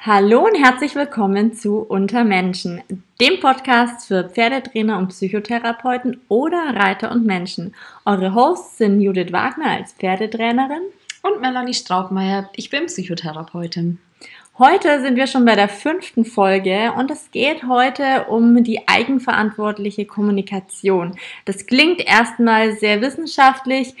Hallo und herzlich willkommen zu Unter Menschen, dem Podcast für Pferdetrainer und Psychotherapeuten oder Reiter und Menschen. Eure Hosts sind Judith Wagner als Pferdetrainerin und Melanie Straubmeier. Ich bin Psychotherapeutin. Heute sind wir schon bei der fünften Folge und es geht heute um die eigenverantwortliche Kommunikation. Das klingt erstmal sehr wissenschaftlich,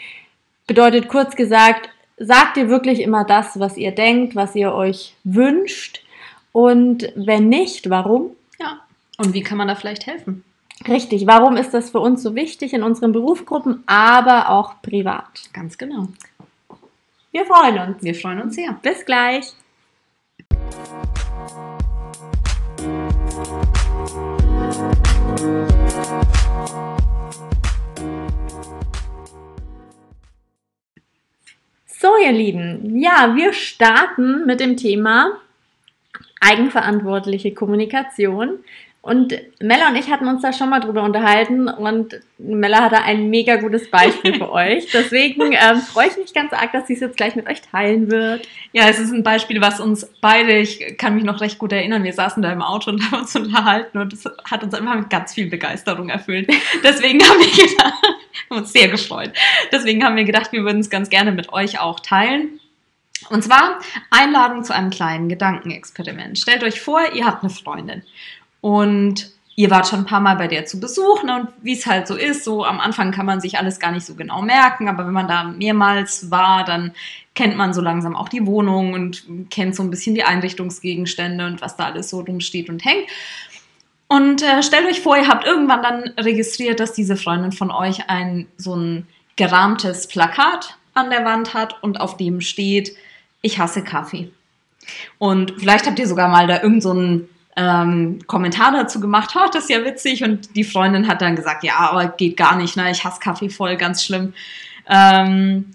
bedeutet kurz gesagt, sagt ihr wirklich immer das, was ihr denkt, was ihr euch wünscht? Und wenn nicht, warum? Ja. Und wie kann man da vielleicht helfen? Richtig. Warum ist das für uns so wichtig in unseren Berufsgruppen, aber auch privat? Ganz genau. Wir freuen uns. Wir freuen uns sehr. Bis gleich. So, ihr Lieben, ja, wir starten mit dem Thema eigenverantwortliche Kommunikation. Und Mella und ich hatten uns da schon mal drüber unterhalten und Mella hatte ein mega gutes Beispiel für euch. Deswegen ähm, freue ich mich ganz arg, dass sie es jetzt gleich mit euch teilen wird. Ja, es ist ein Beispiel, was uns beide, ich kann mich noch recht gut erinnern, wir saßen da im Auto und haben uns unterhalten und es hat uns einfach mit ganz viel Begeisterung erfüllt. Deswegen haben wir gedacht, haben uns sehr gefreut. Deswegen haben wir gedacht, wir würden es ganz gerne mit euch auch teilen. Und zwar Einladung zu einem kleinen Gedankenexperiment. Stellt euch vor, ihr habt eine Freundin und ihr wart schon ein paar Mal bei der zu Besuch ne, und wie es halt so ist, so am Anfang kann man sich alles gar nicht so genau merken, aber wenn man da mehrmals war, dann kennt man so langsam auch die Wohnung und kennt so ein bisschen die Einrichtungsgegenstände und was da alles so rumsteht und hängt. Und äh, stellt euch vor, ihr habt irgendwann dann registriert, dass diese Freundin von euch ein so ein gerahmtes Plakat an der Wand hat und auf dem steht, ich hasse Kaffee. Und vielleicht habt ihr sogar mal da irgend so ähm, Kommentar dazu gemacht, oh, das ist ja witzig. Und die Freundin hat dann gesagt, ja, aber geht gar nicht, ne? ich hasse Kaffee voll, ganz schlimm. Ähm,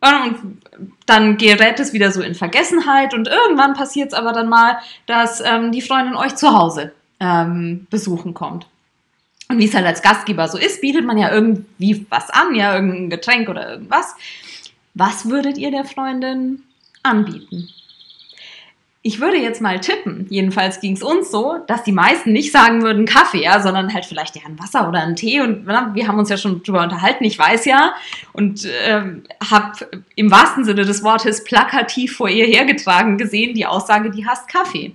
und dann gerät es wieder so in Vergessenheit und irgendwann passiert es aber dann mal, dass ähm, die Freundin euch zu Hause ähm, besuchen kommt. Und wie es halt als Gastgeber so ist, bietet man ja irgendwie was an, ja, irgendein Getränk oder irgendwas. Was würdet ihr der Freundin anbieten? Ich würde jetzt mal tippen, jedenfalls ging es uns so, dass die meisten nicht sagen würden Kaffee, ja, sondern halt vielleicht ja ein Wasser oder ein Tee. Und na, wir haben uns ja schon drüber unterhalten, ich weiß ja und ähm, habe im wahrsten Sinne des Wortes plakativ vor ihr hergetragen gesehen, die Aussage, die hasst Kaffee.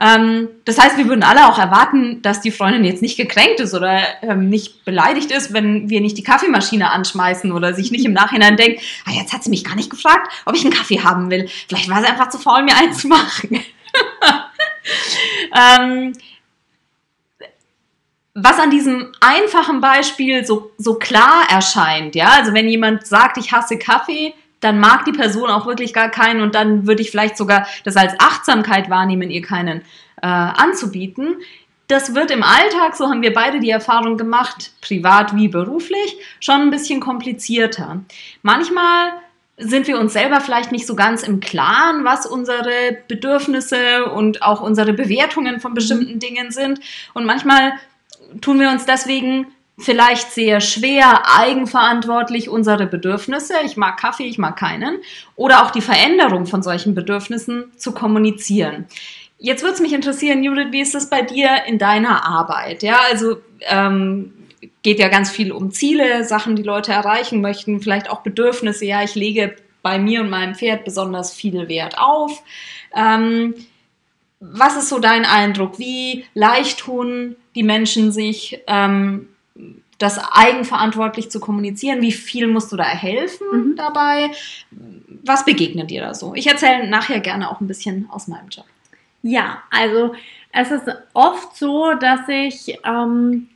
Ähm, das heißt, wir würden alle auch erwarten, dass die Freundin jetzt nicht gekränkt ist oder ähm, nicht beleidigt ist, wenn wir nicht die Kaffeemaschine anschmeißen oder sich nicht im Nachhinein denkt, ah, jetzt hat sie mich gar nicht gefragt, ob ich einen Kaffee haben will. Vielleicht war sie einfach zu faul, mir einen zu machen. ähm, was an diesem einfachen Beispiel so, so klar erscheint, ja, also wenn jemand sagt, ich hasse Kaffee, dann mag die Person auch wirklich gar keinen und dann würde ich vielleicht sogar das als Achtsamkeit wahrnehmen, ihr keinen äh, anzubieten. Das wird im Alltag, so haben wir beide die Erfahrung gemacht, privat wie beruflich, schon ein bisschen komplizierter. Manchmal sind wir uns selber vielleicht nicht so ganz im Klaren, was unsere Bedürfnisse und auch unsere Bewertungen von bestimmten mhm. Dingen sind. Und manchmal tun wir uns deswegen vielleicht sehr schwer eigenverantwortlich unsere Bedürfnisse, ich mag Kaffee, ich mag keinen, oder auch die Veränderung von solchen Bedürfnissen zu kommunizieren. Jetzt würde es mich interessieren, Judith, wie ist das bei dir in deiner Arbeit? Ja, also ähm, geht ja ganz viel um Ziele, Sachen, die Leute erreichen möchten, vielleicht auch Bedürfnisse. Ja, ich lege bei mir und meinem Pferd besonders viel Wert auf. Ähm, was ist so dein Eindruck? Wie leicht tun die Menschen sich ähm, das eigenverantwortlich zu kommunizieren? Wie viel musst du da helfen mhm. dabei? Was begegnet dir da so? Ich erzähle nachher gerne auch ein bisschen aus meinem Job. Ja, also es ist oft so, dass ich, ähm,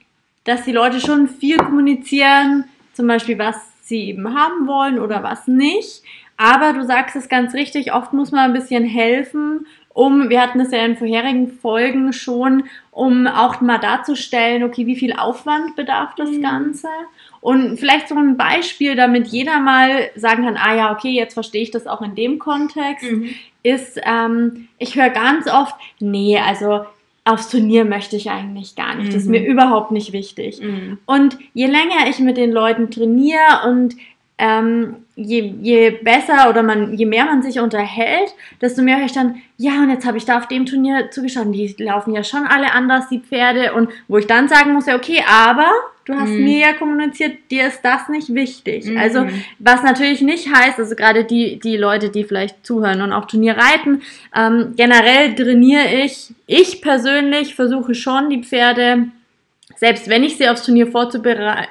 dass die Leute schon viel kommunizieren, zum Beispiel was sie eben haben wollen oder was nicht. Aber du sagst es ganz richtig, oft muss man ein bisschen helfen um, wir hatten es ja in vorherigen Folgen schon, um auch mal darzustellen, okay, wie viel Aufwand bedarf das mhm. Ganze? Und vielleicht so ein Beispiel, damit jeder mal sagen kann, ah ja, okay, jetzt verstehe ich das auch in dem Kontext, mhm. ist, ähm, ich höre ganz oft, nee, also aufs Turnier möchte ich eigentlich gar nicht. Das ist mir mhm. überhaupt nicht wichtig. Mhm. Und je länger ich mit den Leuten trainiere und ähm, je, je besser oder man, je mehr man sich unterhält, desto mehr höre ich dann, ja, und jetzt habe ich da auf dem Turnier zugeschaut, die laufen ja schon alle anders, die Pferde. Und wo ich dann sagen muss, ja, okay, aber du hast Mhm. mir ja kommuniziert, dir ist das nicht wichtig. Mhm. Also, was natürlich nicht heißt, also gerade die, die Leute, die vielleicht zuhören und auch Turnier reiten, ähm, generell trainiere ich, ich persönlich versuche schon die Pferde selbst wenn ich sie aufs Turnier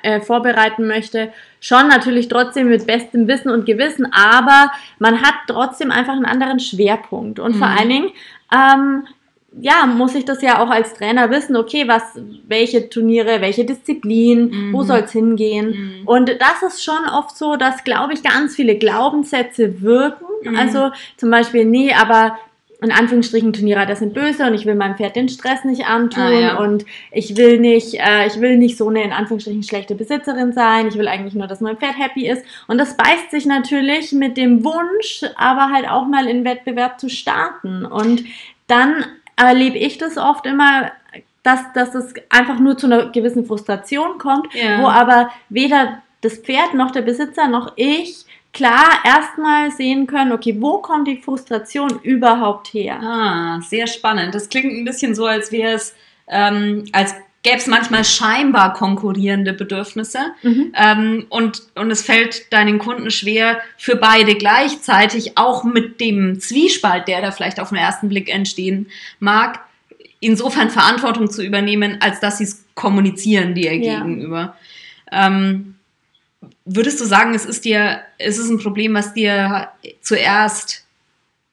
äh, vorbereiten möchte, schon natürlich trotzdem mit bestem Wissen und Gewissen, aber man hat trotzdem einfach einen anderen Schwerpunkt. Und vor Mhm. allen Dingen, ähm, ja, muss ich das ja auch als Trainer wissen, okay, was, welche Turniere, welche Disziplin, wo Mhm. soll es hingehen? Mhm. Und das ist schon oft so, dass, glaube ich, ganz viele Glaubenssätze wirken. Mhm. Also zum Beispiel, nee, aber in Anführungsstrichen Turnierreiter sind böse und ich will meinem Pferd den Stress nicht antun Ah, ja. und ich will nicht, äh, ich will nicht so eine in Anführungsstrichen schlechte Besitzerin sein. Ich will eigentlich nur, dass mein Pferd happy ist. Und das beißt sich natürlich mit dem Wunsch, aber halt auch mal in Wettbewerb zu starten. Und dann erlebe ich das oft immer, dass, dass es einfach nur zu einer gewissen Frustration kommt, Ja. wo aber weder das Pferd noch der Besitzer noch ich klar erstmal sehen können, okay, wo kommt die Frustration überhaupt her? Ah, sehr spannend. Das klingt ein bisschen so, als wäre es, ähm, als gäbe es manchmal scheinbar konkurrierende Bedürfnisse. Mhm. Ähm, und, und es fällt deinen Kunden schwer, für beide gleichzeitig, auch mit dem Zwiespalt, der da vielleicht auf den ersten Blick entstehen mag, insofern Verantwortung zu übernehmen, als dass sie es kommunizieren dir Ja. gegenüber. Ähm, würdest du sagen, es ist dir, es ist ein Problem, was dir zuerst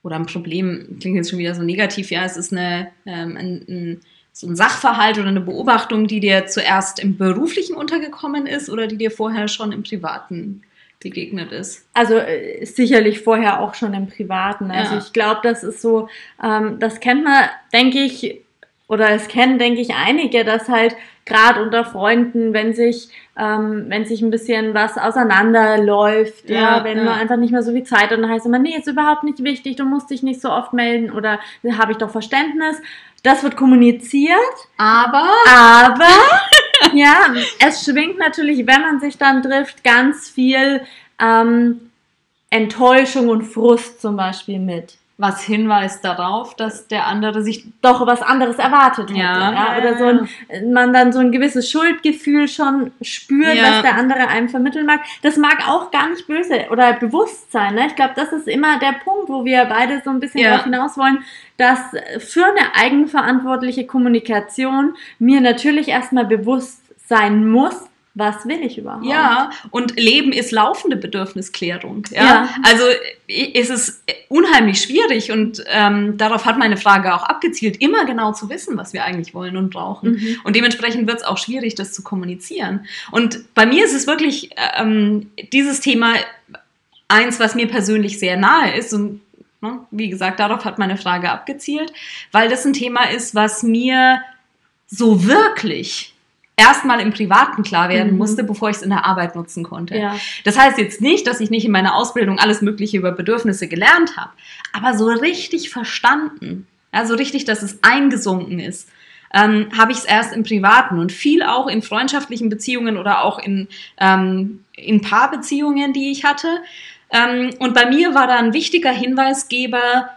oder ein Problem klingt jetzt schon wieder so negativ, ja, es ist eine, ähm, ein, ein, so ein Sachverhalt oder eine Beobachtung, die dir zuerst im beruflichen untergekommen ist oder die dir vorher schon im privaten begegnet ist? Also äh, sicherlich vorher auch schon im Privaten. Also Ja. ich glaube, das ist so, ähm, das kennt man, denke ich, oder es kennen, denke ich, einige, dass halt gerade unter Freunden, wenn sich, ähm, wenn sich ein bisschen was auseinanderläuft, ja, Ja, wenn ja. man einfach nicht mehr so viel Zeit hat, dann heißt immer, nee, ist überhaupt nicht wichtig, du musst dich nicht so oft melden oder habe ich doch Verständnis. Das wird kommuniziert, Aber aber ja, es schwingt natürlich, wenn man sich dann trifft, ganz viel ähm, Enttäuschung und Frust zum Beispiel mit. Was hinweist darauf, dass der andere sich Doch was anderes erwartet hätte. Ja. Ja, oder so ein, man dann so ein gewisses Schuldgefühl schon spürt, Ja. was der andere einem vermitteln mag. Das mag auch gar nicht böse oder bewusst sein. Ne? Ich glaube, das ist immer der Punkt, wo wir beide so ein bisschen Ja. darauf hinaus wollen, dass für eine eigenverantwortliche Kommunikation mir natürlich erstmal bewusst sein muss, was will ich überhaupt. Ja, und Leben ist laufende Bedürfnisklärung. Ja? Ja. Also ist es unheimlich schwierig und ähm, darauf hat meine Frage auch abgezielt, immer genau zu wissen, was wir eigentlich wollen und brauchen. Mhm. Und dementsprechend wird es auch schwierig, das zu kommunizieren. Und bei mir ist es wirklich ähm, dieses Thema eins, was mir persönlich sehr nahe ist und ne, wie gesagt, darauf hat meine Frage abgezielt, weil das ein Thema ist, was mir so wirklich erstmal im Privaten klar werden Mhm. musste, bevor ich es in der Arbeit nutzen konnte. Ja. Das heißt jetzt nicht, dass ich nicht in meiner Ausbildung alles Mögliche über Bedürfnisse gelernt habe, aber so richtig verstanden, ja, so richtig, dass es eingesunken ist, ähm, habe ich es erst im Privaten und viel auch in freundschaftlichen Beziehungen oder auch in, ähm, in Paarbeziehungen, die ich hatte. Ähm, und bei mir war da ein wichtiger Hinweisgeber,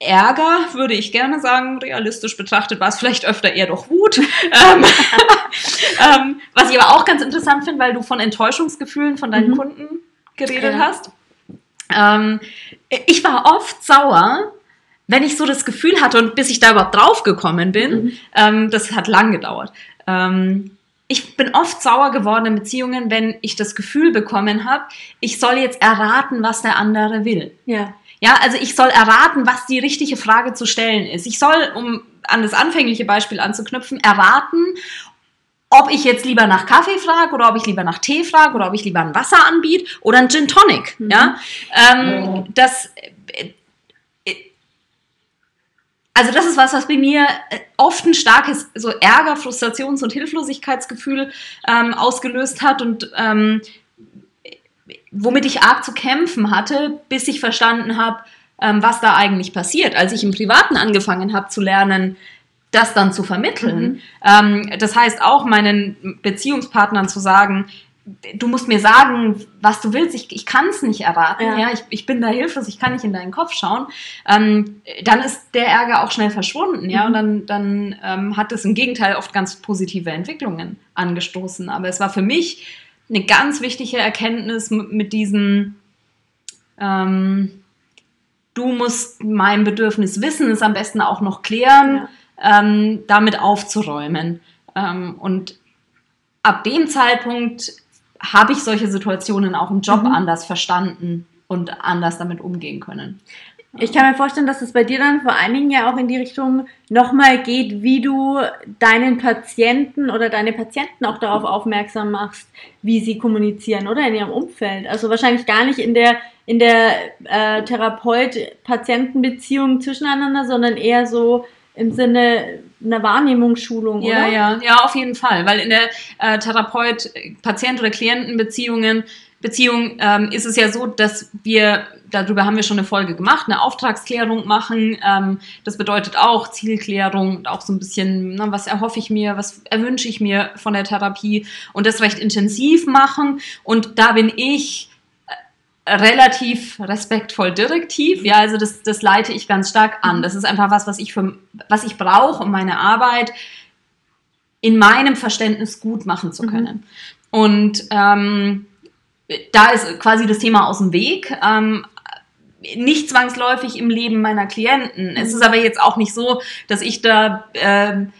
Ärger, würde ich gerne sagen, realistisch betrachtet war es vielleicht öfter eher doch Wut. ähm, ähm, was ich aber auch ganz interessant finde, weil du von Enttäuschungsgefühlen von deinen Mhm. Kunden geredet Ja. hast. Ähm, ich war oft sauer, wenn ich so das Gefühl hatte und bis ich da überhaupt drauf gekommen bin, Mhm. ähm, das hat lang gedauert. Ähm, ich bin oft sauer geworden in Beziehungen, wenn ich das Gefühl bekommen habe, ich soll jetzt erraten, was der andere will. Ja. Ja, also ich soll erraten, was die richtige Frage zu stellen ist. Ich soll, um an das anfängliche Beispiel anzuknüpfen, erraten, ob ich jetzt lieber nach Kaffee frage oder ob ich lieber nach Tee frage oder ob ich lieber ein Wasser anbiete oder ein Gin Tonic. Mhm. Ja, ähm, das, äh, äh, also das ist was, was bei mir äh, oft ein starkes so Ärger, Frustrations- und Hilflosigkeitsgefühl ähm, ausgelöst hat und ähm, womit ich arg zu kämpfen hatte, bis ich verstanden habe, ähm, was da eigentlich passiert. Als ich im Privaten angefangen habe zu lernen, das dann zu vermitteln. Ähm, das heißt auch meinen Beziehungspartnern zu sagen, du musst mir sagen, was du willst, ich, ich kann es nicht erraten, ja, Ja. ich, ich bin da hilflos, ich kann nicht in deinen Kopf schauen, ähm, dann ist der Ärger auch schnell verschwunden, ja, Mhm. und dann, dann ähm, hat es im Gegenteil oft ganz positive Entwicklungen angestoßen. Aber es war für mich eine ganz wichtige Erkenntnis mit diesem, ähm, du musst mein Bedürfnis wissen, es am besten auch noch klären, ähm, damit aufzuräumen. Ähm, und ab dem Zeitpunkt habe ich solche Situationen auch im Job Mhm. anders verstanden und anders damit umgehen können. Ich kann mir vorstellen, dass es bei dir dann vor allen Dingen ja auch in die Richtung nochmal geht, wie du deinen Patienten oder deine Patienten auch darauf aufmerksam machst, wie sie kommunizieren oder in ihrem Umfeld. Also wahrscheinlich gar nicht in der, in der äh, Therapeut-Patienten-Beziehung zwischeneinander, sondern eher so im Sinne einer Wahrnehmungsschulung, Ja, oder? ja, ja, auf jeden Fall. Weil in der äh, Therapeut-Patient- oder Klientenbeziehungen Beziehung ähm, ist es ja so, dass wir, darüber haben wir schon eine Folge gemacht, eine Auftragsklärung machen. Ähm, das bedeutet auch Zielklärung und auch so ein bisschen, ne, was erhoffe ich mir, was erwünsche ich mir von der Therapie und das recht intensiv machen. Und da bin ich äh, relativ respektvoll direktiv. Ja, also das, das leite ich ganz stark an. Das ist einfach was, was ich für, was ich brauche, um meine Arbeit in meinem Verständnis gut machen zu Mhm. können. Und ähm, da ist quasi das Thema aus dem Weg. Ähm, nicht zwangsläufig im Leben meiner Klienten. Es ist aber jetzt auch nicht so, dass ich da ähm,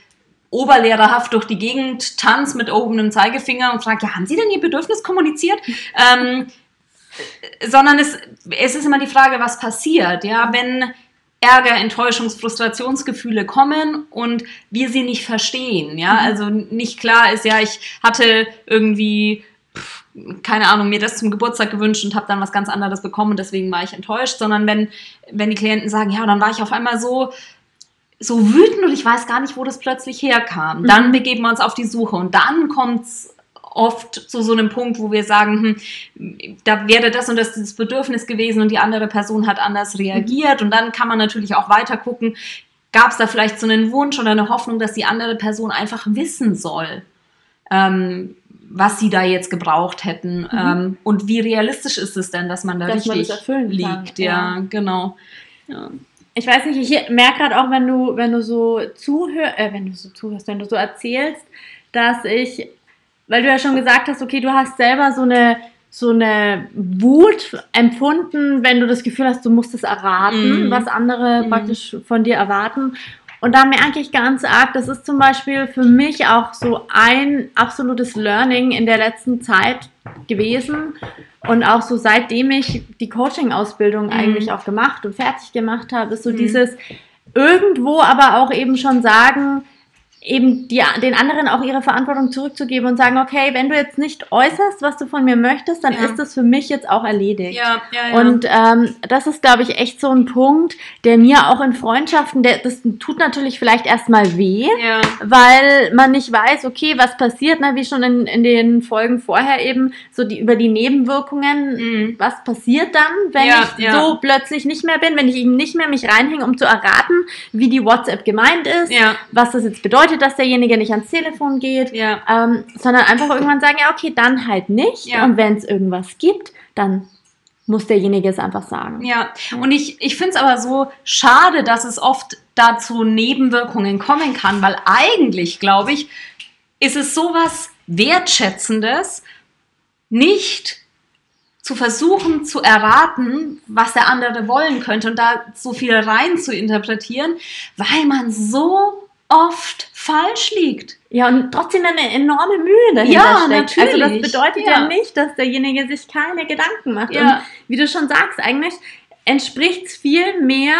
oberlehrerhaft durch die Gegend tanze mit erhobenem Zeigefinger und frage, ja, haben Sie denn Ihr Bedürfnis kommuniziert? ähm, sondern es, es ist immer die Frage, was passiert, ja, wenn Ärger, Enttäuschungs-, Frustrationsgefühle kommen und wir sie nicht verstehen, ja, Mhm. also nicht klar ist, ja, ich hatte irgendwie keine Ahnung, mir das zum Geburtstag gewünscht und habe dann was ganz anderes bekommen und deswegen war ich enttäuscht, sondern wenn, wenn die Klienten sagen, ja, dann war ich auf einmal so, so wütend und ich weiß gar nicht, wo das plötzlich herkam. Dann Mhm. begeben wir uns auf die Suche und dann kommt es oft zu so einem Punkt, wo wir sagen, hm, da wäre das und das das Bedürfnis gewesen und die andere Person hat anders reagiert und dann kann man natürlich auch weiter gucken, gab es da vielleicht so einen Wunsch oder eine Hoffnung, dass die andere Person einfach wissen soll, ähm, was sie da jetzt gebraucht hätten ähm, und wie realistisch ist es denn, dass man da Mhm. Dass man richtig das erfüllen kann, liegt. Ja, genau. Ja. Ich weiß nicht, ich merke gerade auch, wenn du, wenn du so zuhörst, äh, wenn du so zuhörst, wenn du so erzählst, dass ich, weil du ja schon gesagt hast, okay, du hast selber so eine, so eine Wut empfunden, wenn du das Gefühl hast, du musst es erraten, Mhm. was andere Mhm. praktisch von dir erwarten. Und da merke ich ganz arg, das ist zum Beispiel für mich auch so ein absolutes Learning in der letzten Zeit gewesen. Und auch so seitdem ich die Coaching-Ausbildung Mhm. eigentlich auch gemacht und fertig gemacht habe, ist so Mhm. dieses irgendwo aber auch eben schon sagen, eben die, den anderen auch ihre Verantwortung zurückzugeben und sagen, okay, wenn du jetzt nicht äußerst, was du von mir möchtest, dann Ja. ist das für mich jetzt auch erledigt. Ja, ja, ja. Und ähm, das ist, glaube ich, echt so ein Punkt, der mir auch in Freundschaften, der, das tut natürlich vielleicht erstmal weh, weil man nicht weiß, okay, was passiert, ne, wie schon in, in den Folgen vorher eben, so die über die Nebenwirkungen, Mhm. was passiert dann, wenn ich so plötzlich nicht mehr bin, wenn ich eben nicht mehr mich reinhänge, um zu erraten, wie die WhatsApp gemeint ist, was das jetzt bedeutet, dass derjenige nicht ans Telefon geht, ja. ähm, sondern einfach irgendwann sagen, ja, okay, dann halt nicht. Ja. Und wenn es irgendwas gibt, dann muss derjenige es einfach sagen. Ja, und ich, ich finde es aber so schade, dass es oft dazu Nebenwirkungen kommen kann, weil eigentlich, glaube ich, ist es sowas Wertschätzendes, nicht zu versuchen zu erraten, was der andere wollen könnte und da so viel rein zu interpretieren, weil man so oft falsch liegt. Ja, und trotzdem eine enorme Mühe dahinter Ja, steckt. Also das natürlich. bedeutet ja. Ja. nicht, dass derjenige sich keine Gedanken macht. Ja. Und wie du schon sagst, eigentlich entspricht es viel mehr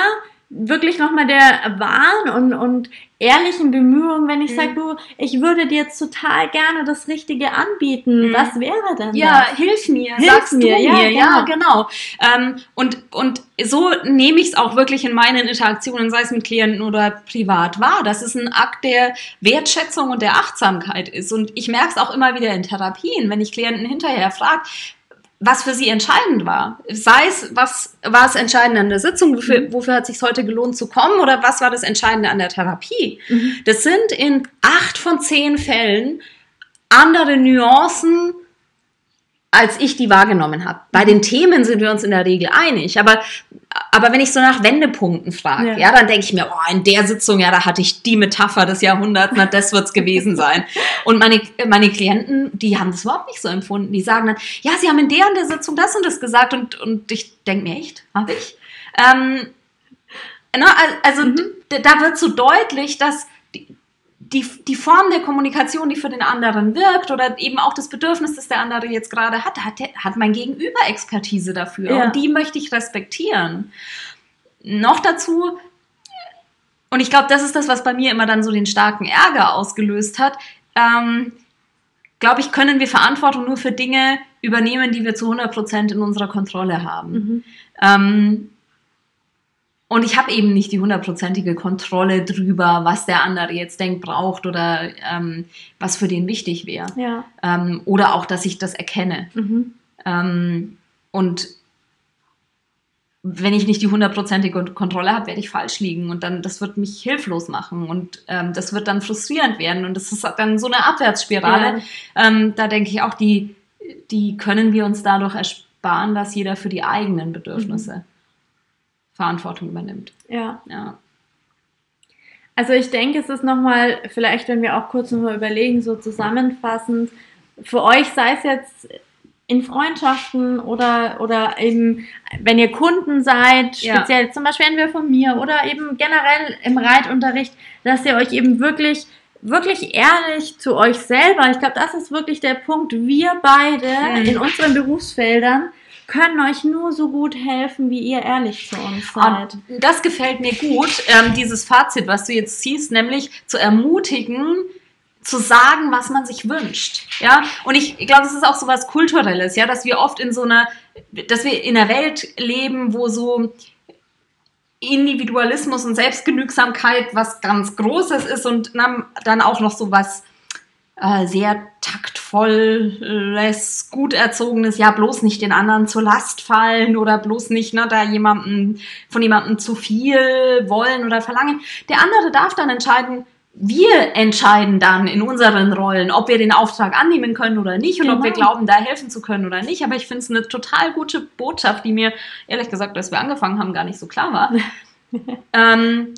wirklich nochmal der wahren und, und ehrlichen Bemühung, wenn ich Mhm. sage, du, ich würde dir jetzt total gerne das Richtige anbieten. Mhm. Was wäre denn Ja, das? hilf mir, Hilf sagst mir, du ja, mir, ja, genau. genau. Ähm, und, und so nehme ich es auch wirklich in meinen Interaktionen, sei es mit Klienten oder privat, wahr, dass es ein Akt der Wertschätzung und der Achtsamkeit ist. Und ich merke es auch immer wieder in Therapien, wenn ich Klienten hinterher frage, was für sie entscheidend war. Sei es, was war es entscheidend an der Sitzung, wofür, wofür hat es sich heute gelohnt zu kommen oder was war das Entscheidende an der Therapie? Mhm. Das sind in acht von zehn Fällen andere Nuancen als ich die wahrgenommen habe. Bei den Themen sind wir uns in der Regel einig, aber, aber wenn ich so nach Wendepunkten frage, ja. ja. dann denke ich mir, oh, in der Sitzung, ja, da hatte ich die Metapher des Jahrhunderts, na, das wird's gewesen sein. Und meine, meine Klienten, die haben das überhaupt nicht so empfunden. Die sagen dann, ja, sie haben in der und der Sitzung das und das gesagt und, und ich denke mir, echt, habe ich? Ähm, na, ne, also mhm. da wird so deutlich, dass die, die Form der Kommunikation, die für den anderen wirkt oder eben auch das Bedürfnis, das der andere jetzt gerade hat, hat, hat mein Gegenüber Expertise dafür ja. und die möchte ich respektieren. Noch dazu, und ich glaube, das ist das, was bei mir immer dann so den starken Ärger ausgelöst hat, ähm, glaube ich, können wir Verantwortung nur für Dinge übernehmen, die wir zu 100% in unserer Kontrolle haben. Mhm. Ähm, und ich habe eben nicht die hundertprozentige Kontrolle drüber, was der andere jetzt denkt, braucht oder ähm, was für den wichtig wäre. Ja. Ähm, oder auch, dass ich das erkenne. Mhm. Ähm, und wenn ich nicht die hundertprozentige Kontrolle habe, werde ich falsch liegen und dann das wird mich hilflos machen und ähm, das wird dann frustrierend werden und das ist dann so eine Abwärtsspirale. Ja. Ähm, da denke ich auch, die, die können wir uns dadurch ersparen, dass jeder für die eigenen Bedürfnisse mhm Verantwortung übernimmt. Ja. ja. Also ich denke, es ist nochmal, vielleicht wenn wir auch kurz nochmal überlegen, so zusammenfassend, für euch sei es jetzt in Freundschaften oder, oder eben, wenn ihr Kunden seid, speziell ja. zum Beispiel entweder von mir oder eben generell im Reitunterricht, dass ihr euch eben wirklich, wirklich ehrlich zu euch selber, ich glaube, das ist wirklich der Punkt, wir beide in unseren Berufsfeldern, können euch nur so gut helfen, wie ihr ehrlich zu uns seid. Und das gefällt mir gut, ähm, dieses Fazit, was du jetzt ziehst, nämlich zu ermutigen, zu sagen, was man sich wünscht. Ja, und ich, ich glaube, das ist auch so was Kulturelles, ja, dass wir oft in so einer, dass wir in einer Welt leben, wo so Individualismus und Selbstgenügsamkeit was ganz Großes ist und dann auch noch so was äh, sehr taktvolles, gut erzogenes, ja, bloß nicht den anderen zur Last fallen oder bloß nicht ne, da jemanden, von jemandem zu viel wollen oder verlangen. Der andere darf dann entscheiden, wir entscheiden dann in unseren Rollen, ob wir den Auftrag annehmen können oder nicht und genau. ob wir genau. glauben, da helfen zu können oder nicht. Aber ich finde es eine total gute Botschaft, die mir, ehrlich gesagt, als wir angefangen haben, gar nicht so klar war. ähm,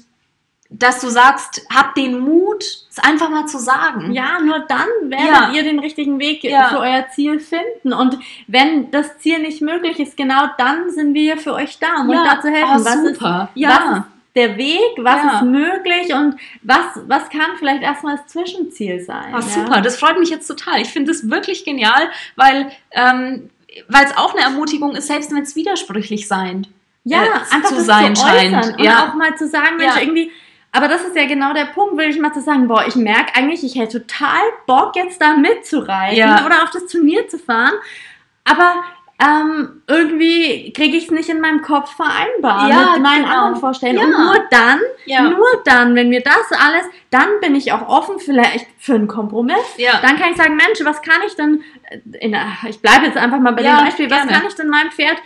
dass du sagst, hab den Mut, es einfach mal zu sagen. Ja, nur dann werdet ja. ihr den richtigen Weg ja. für euer Ziel finden. Und wenn das Ziel nicht möglich ist, genau dann sind wir für euch da, um ja. euch da zu helfen. Oh, was super. Ist, ja. was ist der Weg, was ist möglich und was, was kann vielleicht erstmal das Zwischenziel sein. Oh, super, das freut mich jetzt total. Ich finde es wirklich genial, weil ähm, es auch eine Ermutigung ist, selbst wenn es widersprüchlich sein ja, äh, einfach zu sein zu scheint. Und ja. auch mal zu sagen, Mensch, irgendwie aber das ist ja genau der Punkt, will ich mal zu sagen, boah, ich merke eigentlich, ich hätte total Bock, jetzt da mitzureiten ja. oder auf das Turnier zu fahren. Aber ähm, irgendwie kriege ich es nicht in meinem Kopf vereinbar ja, mit meinen genau. anderen Vorstellungen. Ja. Und nur dann, ja. nur dann, wenn mir das alles, dann bin ich auch offen vielleicht für einen Kompromiss. Dann kann ich sagen, Mensch, was kann ich denn, in, ich bleibe jetzt einfach mal bei dem Beispiel, was kann ich denn meinem Pferd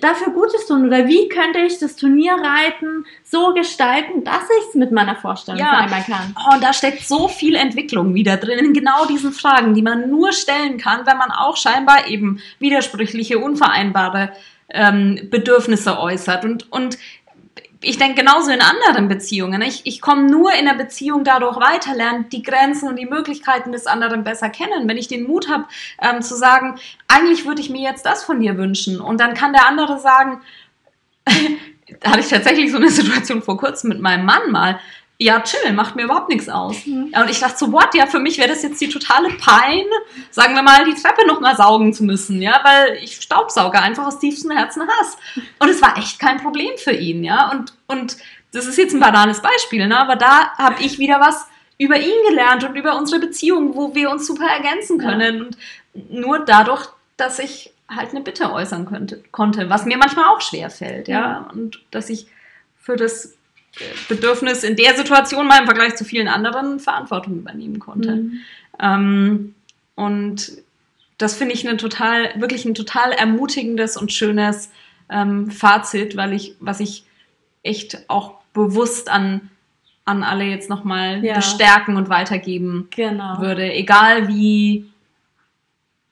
dafür Gutes tun? Oder wie könnte ich das Turnierreiten so gestalten, dass ich es mit meiner Vorstellung ja. vereinbaren kann? Und da steckt so viel Entwicklung wieder drin, in genau diesen Fragen, die man nur stellen kann, wenn man auch scheinbar eben widersprüchliche, unvereinbare ähm, Bedürfnisse äußert. Und, und ich denke genauso in anderen Beziehungen. Ich, ich komme nur in der Beziehung dadurch weiter, lerne die Grenzen und die Möglichkeiten des anderen besser kennen. Wenn ich den Mut habe, ähm, zu sagen, eigentlich würde ich mir jetzt das von dir wünschen. Und dann kann der andere sagen, da hatte ich tatsächlich so eine Situation vor kurzem mit meinem Mann mal ja, chill, macht mir überhaupt nichts aus. Mhm. Und ich dachte so, what? Ja, für mich wäre das jetzt die totale Pein, sagen wir mal, die Treppe nochmal saugen zu müssen, ja, weil ich Staubsauger einfach aus tiefstem Herzen hasse. Und es war echt kein Problem für ihn, ja. Und, und das ist jetzt ein banales Beispiel, ne? aber da habe ich wieder was über ihn gelernt und über unsere Beziehung, wo wir uns super ergänzen können. Ja. Und nur dadurch, dass ich halt eine Bitte äußern könnte, konnte, was mir manchmal auch schwer fällt, ja. ja. Und dass ich für das Bedürfnis in der Situation mal im Vergleich zu vielen anderen Verantwortung übernehmen konnte. Mhm. Ähm, und das finde ich eine total, wirklich ein total ermutigendes und schönes ähm, Fazit, weil ich, was ich echt auch bewusst an, an alle jetzt nochmal ja. bestärken und weitergeben genau. würde. Egal wie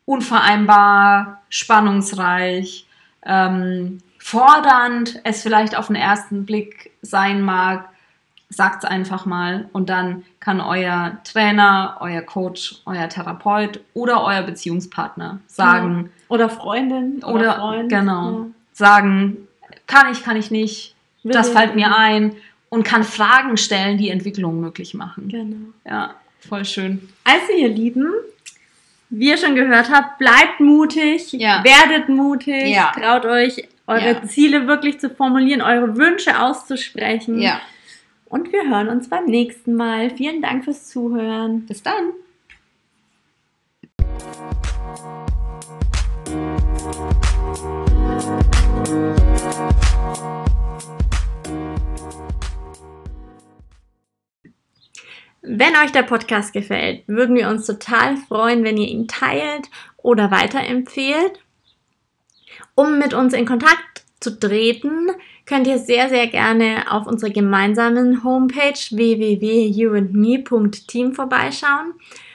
unvereinbar, spannungsreich, ähm, fordernd es vielleicht auf den ersten Blick sein mag, sagt es einfach mal und dann kann euer Trainer, euer Coach, euer Therapeut oder euer Beziehungspartner sagen. Oder Freundin oder, oder Freund. Genau. Ja. Sagen, kann ich, kann ich nicht, Will das fällt mir ein und kann Fragen stellen, die Entwicklung möglich machen. Genau. Ja, voll schön. Also ihr Lieben, wie ihr schon gehört habt, bleibt mutig, ja. werdet mutig, ja. traut euch eure ja. Ziele wirklich zu formulieren, eure Wünsche auszusprechen. Ja. Und wir hören uns beim nächsten Mal. Vielen Dank fürs Zuhören. Bis dann. Wenn euch der Podcast gefällt, würden wir uns total freuen, wenn ihr ihn teilt oder weiterempfehlt. Um mit uns in Kontakt zu treten, könnt ihr sehr, sehr gerne auf unserer gemeinsamen Homepage www.youandme.team vorbeischauen.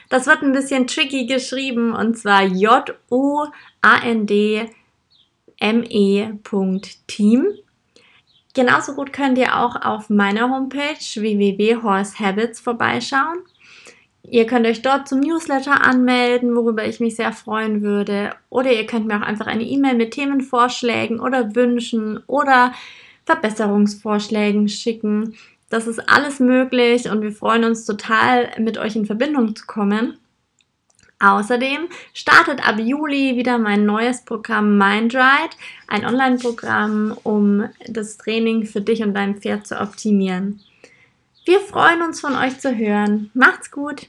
Das wird ein bisschen tricky geschrieben und zwar J-O-A-N-D-M-E.team. Genauso gut könnt ihr auch auf meiner Homepage www.horsehabits vorbeischauen. Ihr könnt euch dort zum Newsletter anmelden, worüber ich mich sehr freuen würde. Oder ihr könnt mir auch einfach eine E-Mail mit Themenvorschlägen oder Wünschen oder Verbesserungsvorschlägen schicken. Das ist alles möglich und wir freuen uns total, mit euch in Verbindung zu kommen. Außerdem startet ab Juli wieder mein neues Programm MindRide, ein Online-Programm, um das Training für dich und dein Pferd zu optimieren. Wir freuen uns von euch zu hören. Macht's gut!